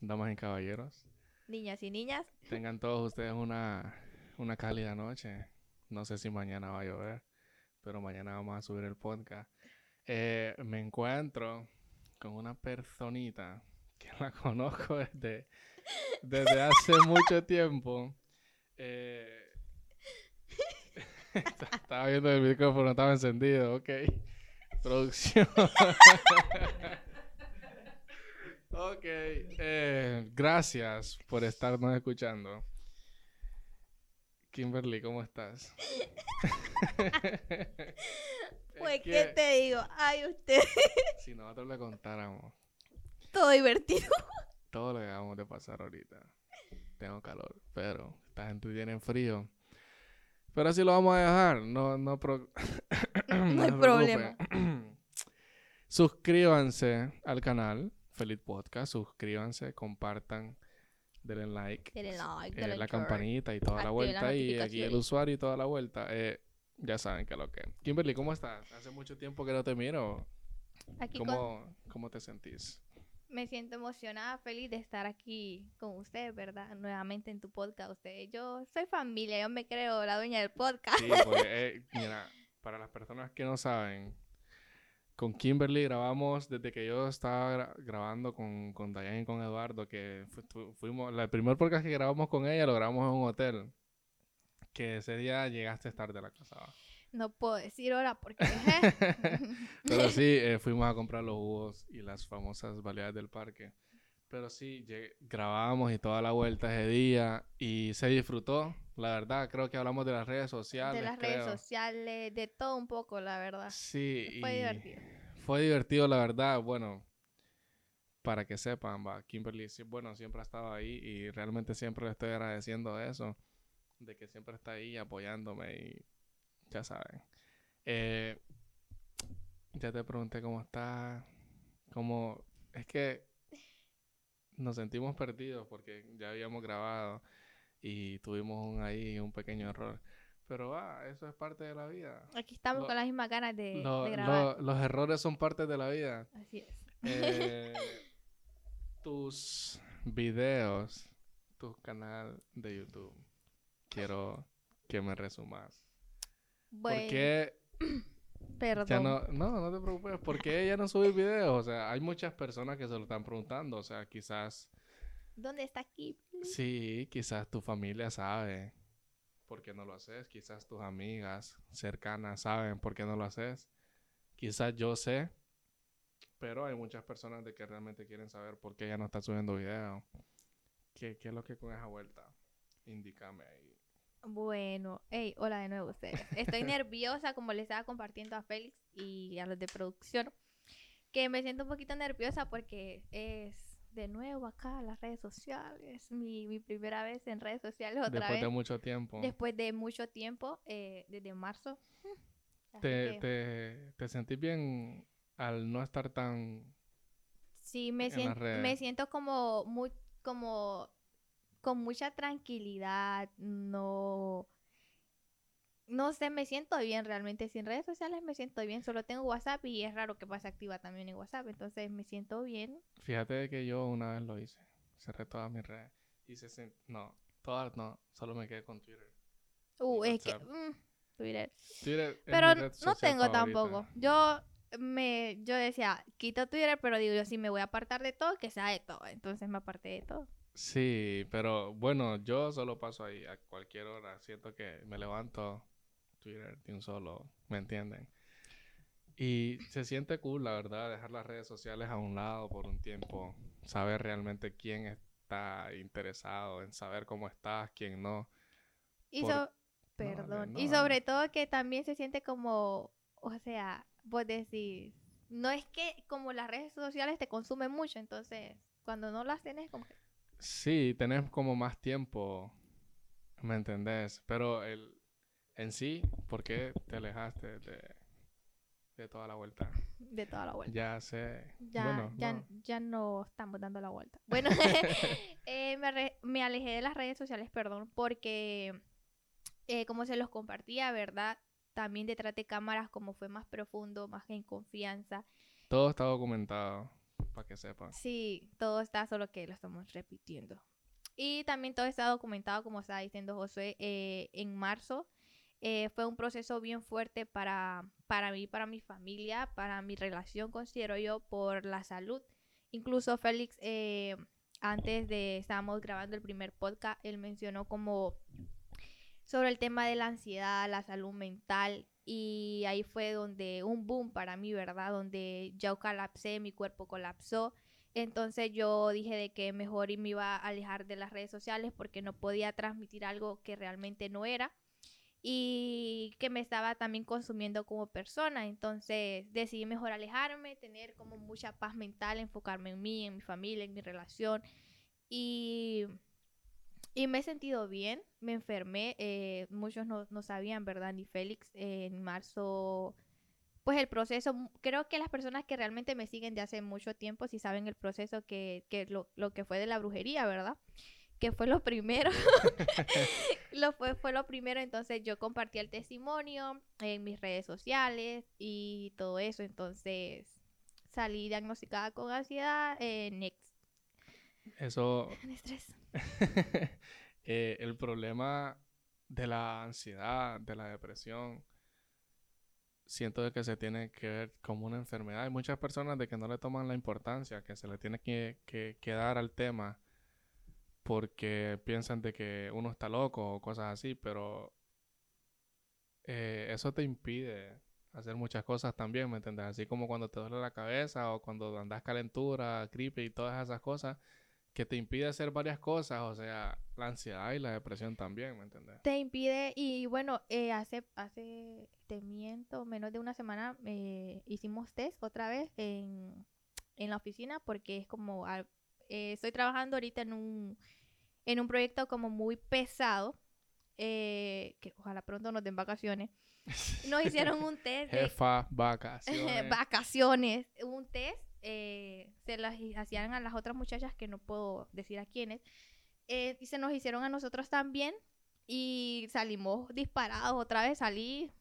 damas y caballeros. Niñas y niñas. Tengan todos ustedes una, una cálida noche. No sé si mañana va a llover, pero mañana vamos a subir el podcast. Eh, me encuentro con una personita que la conozco desde, desde hace mucho tiempo. Eh, estaba viendo el micrófono, estaba encendido, ok. Producción. ok, eh, gracias por estarnos escuchando. Kimberly, ¿cómo estás? pues, ¿qué te digo? Ay, usted. si nosotros le contáramos. Todo divertido. Todo lo que acabamos de pasar ahorita. Tengo calor, pero esta gente tiene frío. Pero así lo vamos a dejar. No, no, no, hay problema. Suscríbanse al canal Feliz Podcast. Suscríbanse, compartan, denle like. Denle like, eh, la campanita y toda la vuelta. Y aquí el usuario y toda la vuelta. Eh, ya saben que lo que. Kimberly, ¿cómo estás? Hace mucho tiempo que no te miro. ¿Cómo, ¿Cómo te sentís? me siento emocionada, feliz de estar aquí con ustedes, ¿verdad? Nuevamente en tu podcast. Ustedes, yo soy familia, yo me creo la dueña del podcast. Sí, porque, eh, mira, para las personas que no saben, con Kimberly grabamos desde que yo estaba grabando con, con Diane y con Eduardo, que fuimos, el primer podcast que grabamos con ella lo grabamos en un hotel. Que ese día llegaste tarde de la casa. No puedo decir ahora porque... Pero sí, eh, fuimos a comprar los jugos y las famosas baleadas del parque. Pero sí, grabamos y toda la vuelta ese día y se disfrutó. La verdad, creo que hablamos de las redes sociales. De las redes sociales, de todo un poco, la verdad. Sí. Fue divertido. Fue divertido, la verdad. Bueno, para que sepan, va, Kimberly, bueno, siempre ha estado ahí y realmente siempre le estoy agradeciendo eso, de que siempre está ahí apoyándome y ya saben. Eh, ya te pregunté cómo estás, cómo... Es que nos sentimos perdidos porque ya habíamos grabado y tuvimos un, ahí un pequeño error. Pero ah, eso es parte de la vida. Aquí estamos con las mismas ganas de, grabar. los errores son parte de la vida. Así es. Eh, tus videos, tu canal de YouTube, quiero que me resumas. Bueno. ¿Por qué Perdón. no, no, no te preocupes. ¿Por qué ya no subes videos? O sea, hay muchas personas que se lo están preguntando. O sea, quizás... ¿Dónde está aquí? Sí, quizás tu familia sabe por qué no lo haces. Quizás tus amigas cercanas saben por qué no lo haces. Quizás yo sé. Pero hay muchas personas de que realmente quieren saber por qué ya no está subiendo video. ¿Qué, qué es lo que con esa vuelta? Indícame ahí. Bueno, hey, hola de nuevo ustedes. Estoy nerviosa, como les estaba compartiendo a Félix y a los de producción, que me siento un poquito nerviosa porque es de nuevo acá las redes sociales, mi, mi primera vez en redes sociales otra Después de mucho tiempo. Después de mucho tiempo, eh, desde marzo. ¿Te, te, te sentís bien al no estar tan... Sí, me, siento, me siento como muy como con mucha tranquilidad, no... No sé, me siento bien realmente. Sin redes sociales me siento bien. Solo tengo WhatsApp y es raro que pase activa también en WhatsApp. Entonces me siento bien. Fíjate que yo una vez lo hice. Cerré todas mis redes. Y se No, todas no. Solo me quedé con Twitter. Uh, es que... Mm, Twitter. Twitter pero no tengo tampoco. Yo me yo decía, quito Twitter, pero digo yo si me voy a apartar de todo, que sea de todo. Entonces me aparté de todo. Sí, pero bueno, yo solo paso ahí a cualquier hora. Siento que me levanto Twitter de un solo, ¿me entienden? Y se siente cool, la verdad, dejar las redes sociales a un lado por un tiempo. Saber realmente quién está interesado en saber cómo estás, quién no. Y Perdón. y sobre todo que también se siente como, o sea, vos decís, no es que como las redes sociales te consumen mucho, entonces cuando no las tienes como Sí, tenés como más tiempo, ¿me entendés? Pero el, en sí, ¿por qué te alejaste de, de toda la vuelta? De toda la vuelta. Ya sé. Ya, ya, no. ya no estamos dando la vuelta. Bueno, eh, me, me, alejé de las redes sociales, perdón, porque eh, como se los compartía, ¿verdad? También detrás de cámaras, como fue más profundo, más en confianza. Todo está documentado para que sepan. Sí, todo está, solo que lo estamos repitiendo. Y también todo está documentado, como estaba diciendo Josué, eh, en marzo. Eh, fue un proceso bien fuerte para, para mí, para mi familia, para mi relación, considero yo, por la salud. Incluso Félix, eh, antes de, estábamos grabando el primer podcast, él mencionó como sobre el tema de la ansiedad, la salud mental. Y ahí fue donde un boom para mí, ¿verdad? Donde yo colapsé, mi cuerpo colapsó. Entonces yo dije de que mejor me iba a alejar de las redes sociales porque no podía transmitir algo que realmente no era y que me estaba también consumiendo como persona. Entonces decidí mejor alejarme, tener como mucha paz mental, enfocarme en mí, en mi familia, en mi relación. Y y me he sentido bien, me enfermé, eh, muchos no, no, sabían, ¿verdad? Ni Félix, en marzo, pues el proceso, creo que las personas que realmente me siguen de hace mucho tiempo, sí saben el proceso que, que lo, lo, que fue de la brujería, ¿verdad? Que fue lo primero, lo fue, fue lo primero, entonces yo compartí el testimonio en mis redes sociales y todo eso, entonces salí diagnosticada con ansiedad, eh, next. Eso... Estrés. Eh, el problema de la ansiedad, de la depresión, siento de que se tiene que ver como una enfermedad. Hay muchas personas de que no le toman la importancia que se le tiene que, que, dar al tema porque piensan de que uno está loco o cosas así, pero eh, eso te impide hacer muchas cosas también, ¿me entiendes? Así como cuando te duele la cabeza o cuando andas calentura, gripe y todas esas cosas, que te impide hacer varias cosas, o sea, la ansiedad y la depresión también, ¿me entiendes? Te impide, y bueno, eh, hace, hace, te miento, menos de una semana eh, hicimos test otra vez en, la oficina porque es como, eh, estoy trabajando ahorita en un, en un proyecto como muy pesado, que ojalá pronto nos den vacaciones. Nos hicieron un test. Jefa, vacaciones. vacaciones. Un test eh, se las hacían a las otras muchachas que no puedo decir a quiénes. Eh, y se nos hicieron a nosotros también y salimos disparados. Otra vez salí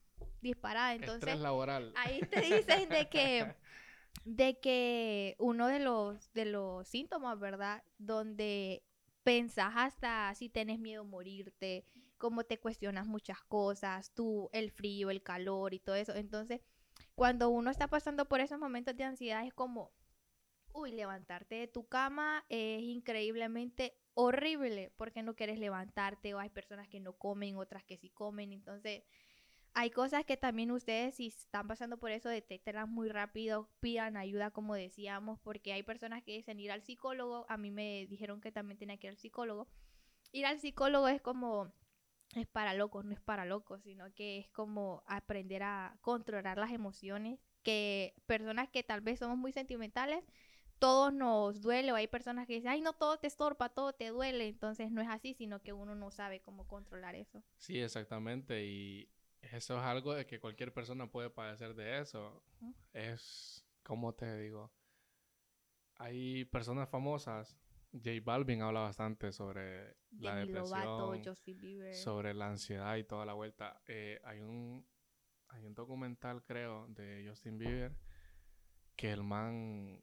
disparada. Entonces, laboral. ahí te dicen de que, de que uno de los, de los síntomas, ¿verdad? Donde pensás hasta si tienes miedo a morirte, cómo te cuestionas muchas cosas, tú, el frío, el calor y todo eso. Entonces, cuando uno está pasando por esos momentos de ansiedad es como, uy, levantarte de tu cama es increíblemente horrible porque no quieres levantarte o hay personas que no comen, otras que sí comen, entonces hay cosas que también ustedes si están pasando por eso detectenlas muy rápido, pidan ayuda como decíamos, porque hay personas que dicen ir al psicólogo, a mí me dijeron que también tenía que ir al psicólogo. Ir al psicólogo es como es para locos, no es para locos, sino que es como aprender a controlar las emociones, que personas que tal vez somos muy sentimentales, todos nos duele, o hay personas que dicen, ay, no, todo te estorpa, todo te duele, entonces no es así, sino que uno no sabe cómo controlar eso. Sí, exactamente, y eso es algo de que cualquier persona puede padecer de eso. Es, como te digo? Hay personas famosas J Balvin habla bastante sobre la depresión, sobre la ansiedad y toda la vuelta. Eh, hay un hay un documental, creo, de Justin Bieber que el man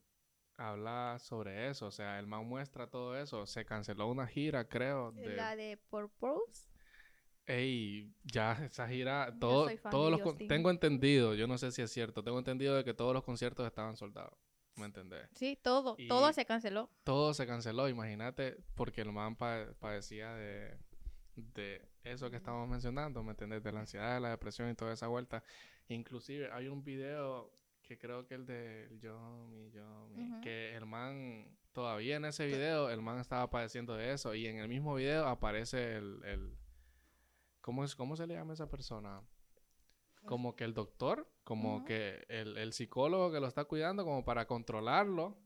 habla sobre eso, o sea, el man muestra todo eso. Se canceló una gira, creo. De... La de Purpose. Ey, ya esa gira, todo, todos los tengo entendido, yo no sé si es cierto, tengo entendido de que todos los conciertos estaban soldados. ¿Me entendés? Sí, todo, todo se canceló. Todo se canceló, imagínate, porque el man padecía de, de eso que estamos mencionando, ¿me entendés? De la ansiedad, de la depresión y toda esa vuelta. Inclusive hay un video que creo que el de Yomi, Yomi, que el man, todavía en ese video, el man estaba padeciendo de eso y en el mismo video aparece el, el ¿cómo, es, ¿cómo se le llama a esa persona? como que el doctor, como que el, psicólogo que lo está cuidando, como para controlarlo.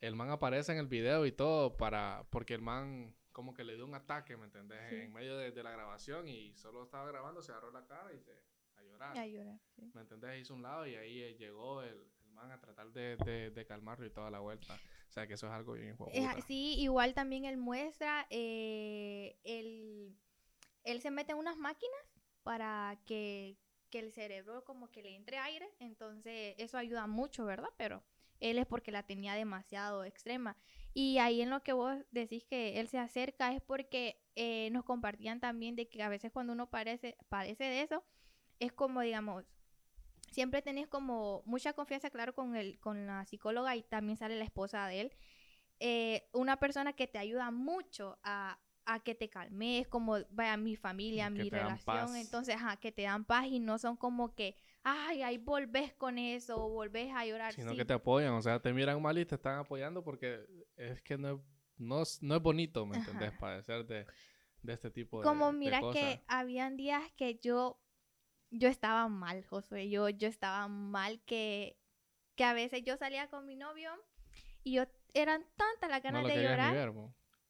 El man aparece en el video y todo para, porque el man como que le dio un ataque, ¿me entendés? En medio de, la grabación y solo estaba grabando, se agarró la cara y se a llorar. A llorar, ¿Me entendés? Hizo un lado y ahí eh, llegó el, man a tratar de, de, calmarlo y toda la vuelta. O sea, que eso es algo bien Sí, igual también él muestra, eh, él se mete en unas máquinas para que que el cerebro como que le entre aire, entonces eso ayuda mucho, ¿verdad? Pero él es porque la tenía demasiado extrema. Y ahí en lo que vos decís que él se acerca es porque eh, nos compartían también de que a veces cuando uno padece de eso, es como, digamos, siempre tenés como mucha confianza, claro, con, el, con la psicóloga y también sale la esposa de él. Eh, una persona que te ayuda mucho a, a que te calmes, como vaya mi familia, mi relación, entonces, a que te dan paz y no son como que, ay, ahí volvés con eso, o volvés a llorar. Sino que te apoyan, o sea, te miran mal y te están apoyando porque es que no es, no es, no es bonito, ¿me entendés? Padecer de, de, este tipo de Como mira que habían días que yo, yo estaba mal, Josué, yo, yo estaba mal que, que a veces yo salía con mi novio y yo, eran tantas las ganas de llorar.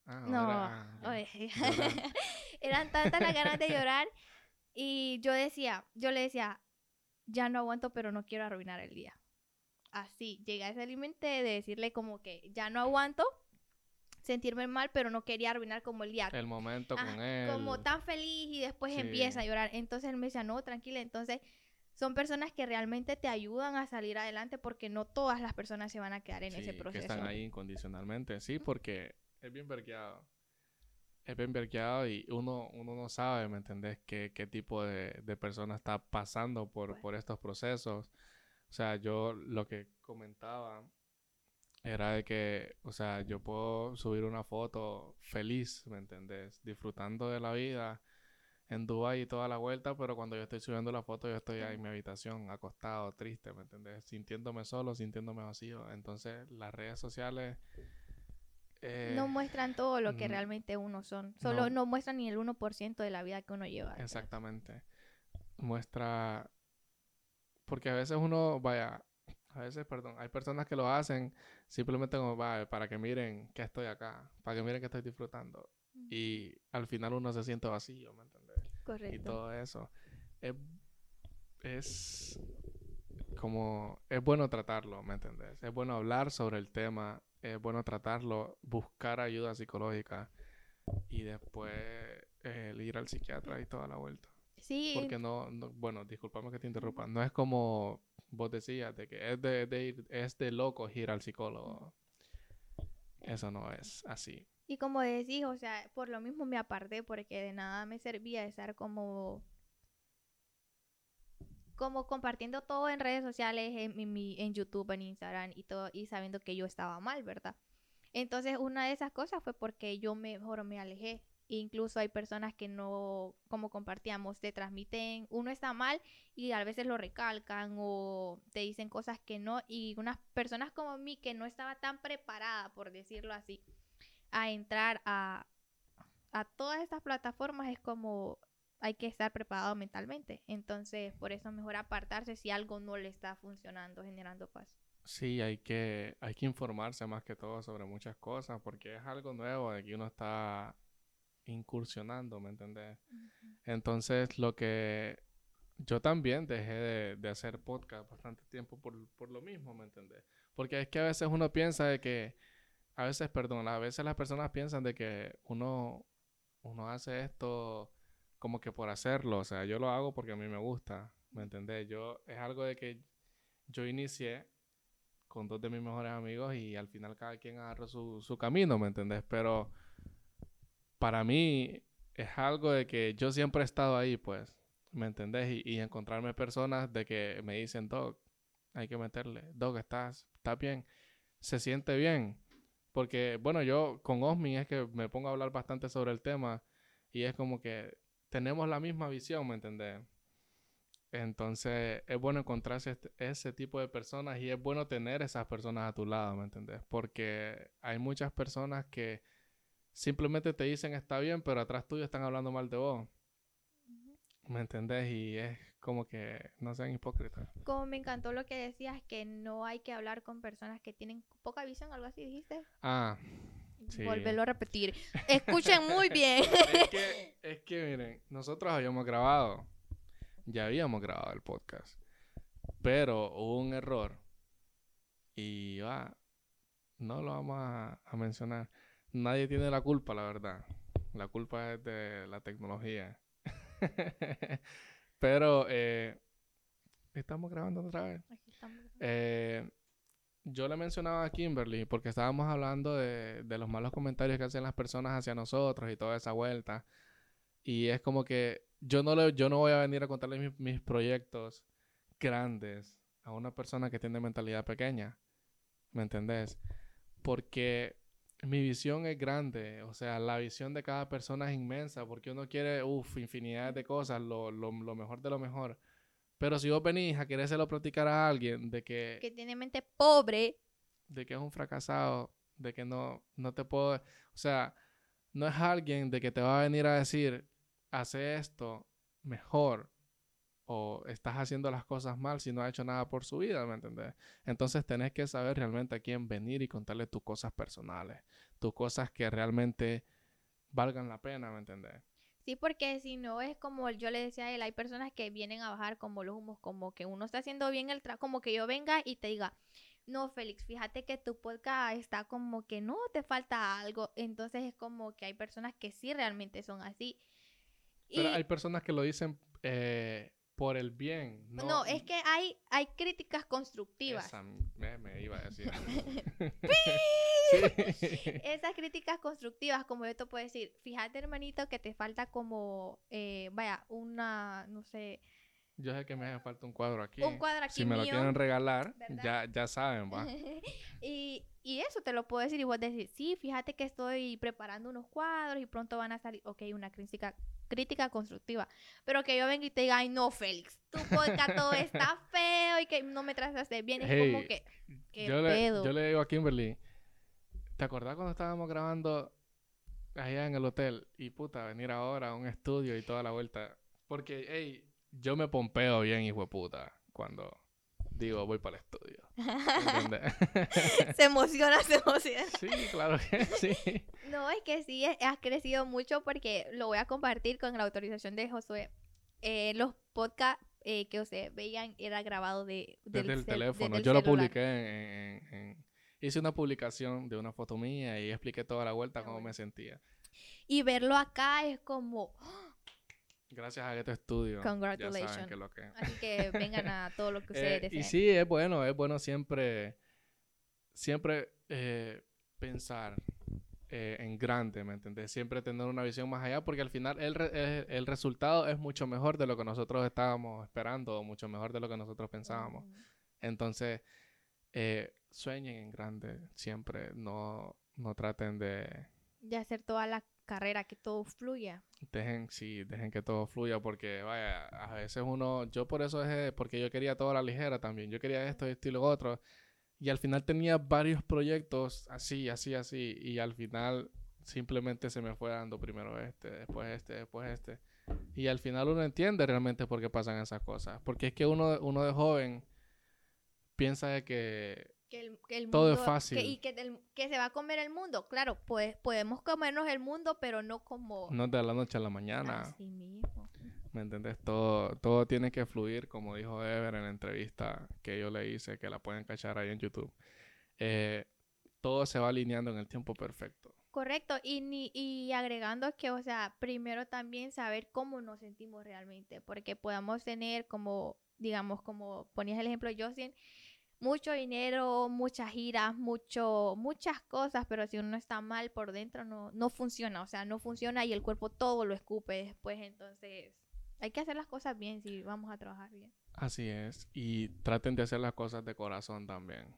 Ah, no, eran tantas las ganas de llorar y yo decía, yo le decía, ya no aguanto, pero no quiero arruinar el día. Así, llegué a ese límite de decirle como que ya no aguanto, sentirme mal, pero no quería arruinar como el día. El momento con él. Como tan feliz y después empieza a llorar. Entonces él me decía, no, tranquila. Entonces son personas que realmente te ayudan a salir adelante porque no todas las personas se van a quedar en ese proceso. Que están ahí incondicionalmente, sí, porque es bien vergueado. Es bien vergueado y uno, uno no sabe, ¿me entendés? Qué, qué tipo de, de persona está pasando por, por estos procesos. O sea, yo lo que comentaba era de que, o sea, yo puedo subir una foto feliz, ¿me entendés? Disfrutando de la vida en Dubái y toda la vuelta, pero cuando yo estoy subiendo la foto, yo estoy ahí en mi habitación, acostado, triste, ¿me entendés? Sintiéndome solo, sintiéndome vacío. Entonces, las redes sociales eh, no muestran todo lo que realmente uno son. Solo no, muestran ni el 1% de la vida que uno lleva. Exactamente. Muestra... Porque a veces uno, vaya, a veces, perdón, hay personas que lo hacen simplemente como, vaya, para que miren que estoy acá, para que miren que estoy disfrutando. Y al final uno se siente vacío, ¿me entiendes? Correcto. Y todo eso. Es, es como, es bueno tratarlo, ¿me entiendes? Es bueno hablar sobre el tema es bueno tratarlo, buscar ayuda psicológica y después el ir al psiquiatra y toda la vuelta. Sí. Porque no, bueno, disculpame que te interrumpa, no es como vos decías, de que es de, de ir, es de loco ir al psicólogo. Eso no es así. Y como decís, o sea, por lo mismo me aparté porque de nada me servía estar como como compartiendo todo en redes sociales, en, en, YouTube, en Instagram y todo, y sabiendo que yo estaba mal, ¿verdad? Entonces, una de esas cosas fue porque yo mejor me alejé. Incluso hay personas que no, como compartíamos, te transmiten, uno está mal y a veces lo recalcan o te dicen cosas que no. Y unas personas como mí que no estaba tan preparada, por decirlo así, a entrar a, a todas estas plataformas es como hay que estar preparado mentalmente. Entonces, por eso mejor apartarse si algo no le está funcionando, generando paz. Sí, hay que, hay que informarse más que todo sobre muchas cosas, porque es algo nuevo de que uno está incursionando, ¿me entendés? Entonces, lo que yo también dejé de, hacer podcast bastante tiempo por, por, lo mismo, ¿me entendés? Porque es que a veces uno piensa de que, a veces, perdón, a veces las personas piensan de que uno, uno hace esto como que por hacerlo, o sea, yo lo hago porque a mí me gusta, ¿me entendés? Yo, es algo de que yo inicié con dos de mis mejores amigos y al final cada quien agarró su, su camino, ¿me entendés? Pero para mí es algo de que yo siempre he estado ahí, pues, ¿me entendés? Y, y encontrarme personas de que me dicen, Doc, hay que meterle, Doc, estás, estás bien, se siente bien. Porque, bueno, yo con Osmi es que me pongo a hablar bastante sobre el tema y es como que tenemos la misma visión, ¿me entendés? Entonces es bueno encontrarse este, ese tipo de personas y es bueno tener esas personas a tu lado, ¿me entendés? Porque hay muchas personas que simplemente te dicen está bien, pero atrás tuyo están hablando mal de vos. ¿Me entendés? Y es como que no sean hipócritas. Como me encantó lo que decías, que no hay que hablar con personas que tienen poca visión, algo así dijiste. Ah, Volverlo a repetir. Escuchen muy bien. es, que, es que, miren, nosotros habíamos grabado, ya habíamos grabado el podcast, pero hubo un error y va, no lo vamos a, mencionar. Nadie tiene la culpa, la verdad. La culpa es de la tecnología. pero eh, estamos grabando otra vez. Eh, yo le mencionaba a Kimberly porque estábamos hablando de, de, los malos comentarios que hacen las personas hacia nosotros y toda esa vuelta. Y es como que yo no, le, yo no voy a venir a contarle mis, mis proyectos grandes a una persona que tiene mentalidad pequeña. ¿Me entendés? Porque mi visión es grande, o sea, la visión de cada persona es inmensa, porque uno quiere, uff, infinidad de cosas, lo, lo, lo, mejor de lo mejor. Pero si vos venís a querérselo platicar a alguien de que... Que tiene mente pobre. De que es un fracasado, de que no, no te puedo... O sea, no es alguien de que te va a venir a decir, hace esto mejor o estás haciendo las cosas mal si no ha hecho nada por su vida, ¿me entendés? Entonces tenés que saber realmente a quién venir y contarle tus cosas personales, tus cosas que realmente valgan la pena, ¿me entendés? Sí, porque si no es como yo le decía a él, hay personas que vienen a bajar como los humos, como que uno está haciendo bien el trabajo, como que yo venga y te diga, no, Félix, fíjate que tu podcast está como que no, te falta algo. Entonces es como que hay personas que sí realmente son así. Pero hay personas que lo dicen eh, por el bien. No, no es que hay, hay críticas constructivas. Esa me, iba a decir. Esas críticas constructivas, como yo te puedo decir, fíjate hermanito que te falta como, eh, vaya, una, no sé, yo sé que me hace falta un cuadro aquí. Un cuadro aquí Si me lo quieren regalar, ya, ya saben, va. y, y, eso te lo puedo decir y vos decir, sí, fíjate que estoy preparando unos cuadros y pronto van a salir, ok, una crítica, crítica constructiva. Pero que yo venga y te diga, ay, no, Félix, tu podcast todo está feo y que no me trataste bien. Es como que, ¿qué yo Le, yo le digo a Kimberly, ¿te acordás cuando estábamos grabando allá en el hotel? Y puta, venir ahora a un estudio y toda la vuelta. Porque, hey, yo me pompeo bien, hijo de puta, cuando digo voy para el estudio. se emociona, se emociona. Sí, claro que sí. No, es que sí, has crecido mucho porque lo voy a compartir con la autorización de Josué. Eh, los podcasts eh, que ustedes veían era grabado de, del desde el teléfono. Yo lo publiqué en, Hice una publicación de una foto mía y expliqué toda la vuelta cómo me sentía. Y verlo acá es como... Gracias a este estudio. Congratulations. que lo que... Así que vengan a todo lo que ustedes eh, deseen. Y sí, es bueno, es bueno siempre, siempre eh, pensar eh, en grande, ¿me entiendes? Siempre tener una visión más allá, porque al final el, el, resultado es mucho mejor de lo que nosotros estábamos esperando, o mucho mejor de lo que nosotros pensábamos. Entonces, sueñen en grande, siempre, no, no traten de... De hacer todas las carrera, que todo fluya. Dejen, sí, dejen que todo fluya porque, vaya, a veces uno, yo por eso es, porque yo quería todo a la ligera también, yo quería esto, esto y lo otro, y al final tenía varios proyectos así, así, así, y al final simplemente se me fue dando primero este, después este, después este, y al final uno entiende realmente por qué pasan esas cosas, porque es que uno, uno de joven piensa de que que el, Todo es fácil. y que, que, se va a comer el mundo. Claro, pues podemos comernos el mundo, pero no como... No de la noche a la mañana. Así mismo. ¿Me entiendes? Todo, todo tiene que fluir, como dijo Ever en la entrevista que yo le hice, que la pueden cachar ahí en YouTube. Eh, todo se va alineando en el tiempo perfecto. Correcto, y, ni, y agregando que, o sea, primero también saber cómo nos sentimos realmente, porque podamos tener como, digamos, como ponías el ejemplo Justin, mucho dinero, muchas giras, mucho, muchas cosas, pero si uno está mal por dentro no, no funciona, o sea, no funciona y el cuerpo todo lo escupe después, entonces hay que hacer las cosas bien si vamos a trabajar bien. Así es, y traten de hacer las cosas de corazón también.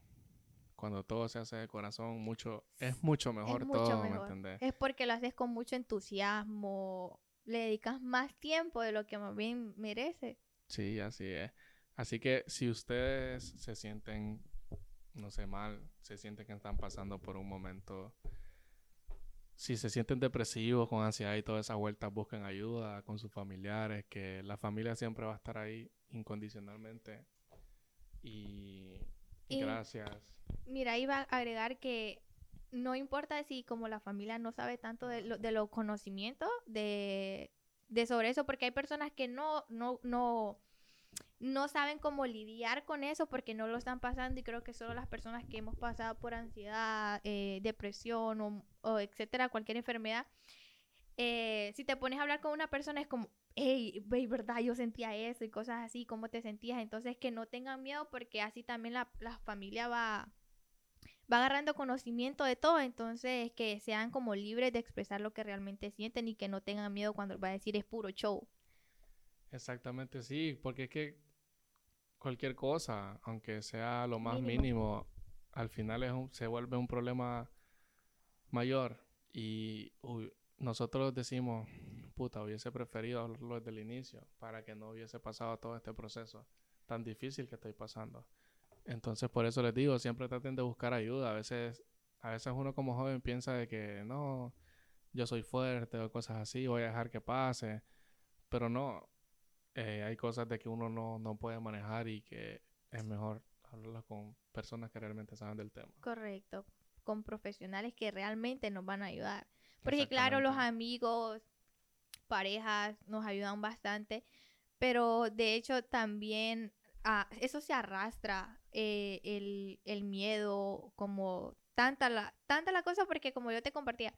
Cuando todo se hace de corazón, mucho, es mucho mejor todo, ¿me Es porque lo haces con mucho entusiasmo, le dedicas más tiempo de lo que más bien merece. Sí, así es. Así que si ustedes se sienten, no sé, mal, se sienten que están pasando por un momento, si se sienten depresivos, con ansiedad y toda esa vuelta, busquen ayuda con sus familiares, que la familia siempre va a estar ahí incondicionalmente. Y, gracias. Mira, iba a agregar que no importa si como la familia no sabe tanto de, lo, de los conocimientos de, de sobre eso, porque hay personas que no, no, no no saben cómo lidiar con eso porque no lo están pasando y creo que solo las personas que hemos pasado por ansiedad, eh, depresión o, etcétera, cualquier enfermedad, eh, si te pones a hablar con una persona es como, hey, verdad, yo sentía eso y cosas así, ¿cómo te sentías? Entonces que no tengan miedo porque así también la, la familia va, va agarrando conocimiento de todo, entonces que sean como libres de expresar lo que realmente sienten y que no tengan miedo cuando va a decir es puro show. Exactamente, sí, porque es que cualquier cosa, aunque sea lo más mínimo, al final es se vuelve un problema mayor y nosotros decimos, puta, hubiese preferido hablarlo desde el inicio para que no hubiese pasado todo este proceso tan difícil que estoy pasando. Entonces, por eso les digo, siempre traten de buscar ayuda. A veces, a veces uno como joven piensa de que no, yo soy fuerte o cosas así, voy a dejar que pase. Pero no, eh, hay cosas de que uno no, no puede manejar y que es mejor hablarlas con personas que realmente saben del tema. Correcto, con profesionales que realmente nos van a ayudar. Porque claro, los amigos, parejas nos ayudan bastante, pero de hecho también ah, eso se arrastra, eh, el, el, miedo, como tanta la, tanta la cosa, porque como yo te compartía,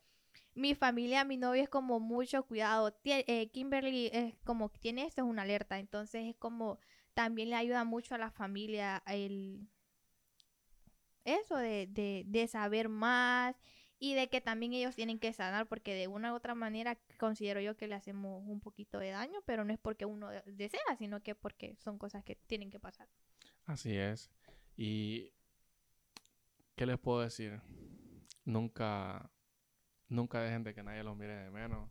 mi familia, mi novio es como mucho cuidado. Eh, Kimberly es como tiene esto, es una alerta. Entonces es como también le ayuda mucho a la familia el eso de, de, de saber más y de que también ellos tienen que sanar porque de una u otra manera considero yo que le hacemos un poquito de daño, pero no es porque uno desea, sino que porque son cosas que tienen que pasar. Así es. Y ¿qué les puedo decir? Nunca nunca dejen de que nadie los mire de menos.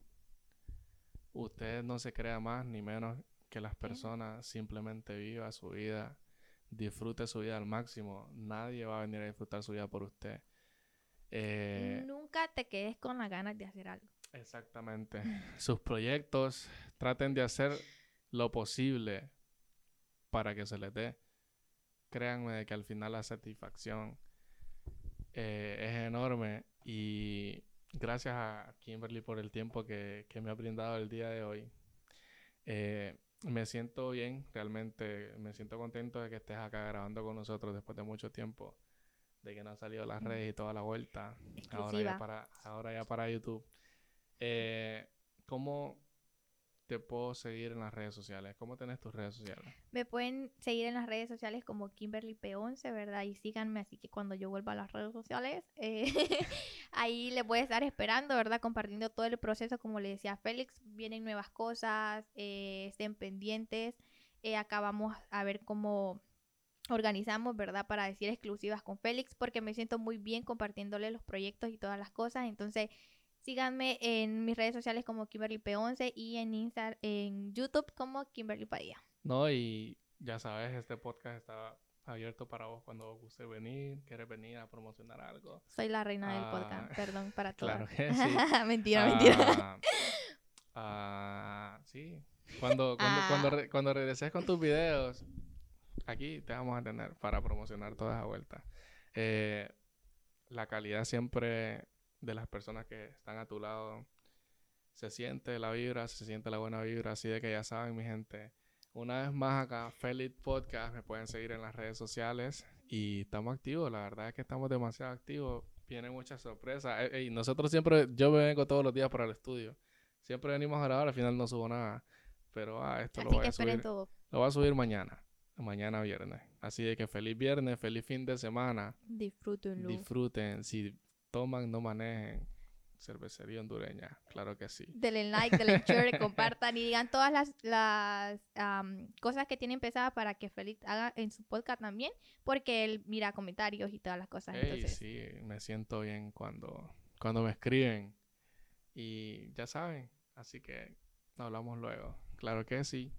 Usted no se crea más ni menos que las personas, simplemente viva su vida, disfrute su vida al máximo. Nadie va a venir a disfrutar su vida por usted. Eh, Nunca te quedes con las ganas de hacer algo. Exactamente. Sus proyectos, traten de hacer lo posible para que se les dé. Créanme que al final la satisfacción eh, es enorme y gracias a Kimberly por el tiempo que, me ha brindado el día de hoy. Eh, me siento bien, realmente me siento contento de que estés acá grabando con nosotros después de mucho tiempo de que no han salido las redes y toda la vuelta. Ahora ya, para, ahora ya para YouTube. Eh, ¿Cómo te puedo seguir en las redes sociales? ¿Cómo tenés tus redes sociales? Me pueden seguir en las redes sociales como Kimberly P11, ¿verdad? Y síganme, así que cuando yo vuelva a las redes sociales, eh, ahí les voy a estar esperando, ¿verdad? Compartiendo todo el proceso, como le decía Félix, vienen nuevas cosas, eh, estén pendientes. acá vamos a ver cómo organizamos, ¿verdad? Para decir exclusivas con Félix, porque me siento muy bien compartiéndole los proyectos y todas las cosas. Entonces, síganme en mis redes sociales como Kimberly P11 y en Insta, en YouTube como Kimberly Padilla. No, y ya sabes, este podcast está abierto para vos cuando guste venir, quieres venir a promocionar algo. Soy la reina del podcast, ah, perdón para todos. Claro que sí. mentira, mentira. Ah, sí. Cuando, cuando, cuando, cuando regreses con tus videos, aquí te vamos a tener para promocionar toda esa vuelta. Eh, la calidad siempre de las personas que están a tu lado se siente la vibra, se siente la buena vibra, así de que ya saben, mi gente. Una vez más acá, Feliz Podcast, me pueden seguir en las redes sociales y estamos activos, la verdad es que estamos demasiado activos, vienen muchas sorpresas. y nosotros siempre, yo me vengo todos los días para el estudio, siempre venimos a grabar, al final no subo nada, pero ah, esto lo voy a subir. Lo voy a subir mañana mañana viernes. Así de que feliz viernes, feliz fin de semana. Disfruten. Disfruten. Si toman, no manejen. Cervecería hondureña, claro que sí. Denle like, denle share, compartan y digan todas las, las cosas que tienen pensadas para que Félix haga en su podcast también, porque él mira comentarios y todas las cosas. Sí, me siento bien cuando, cuando me escriben. Y ya saben, así que hablamos luego. Claro que sí.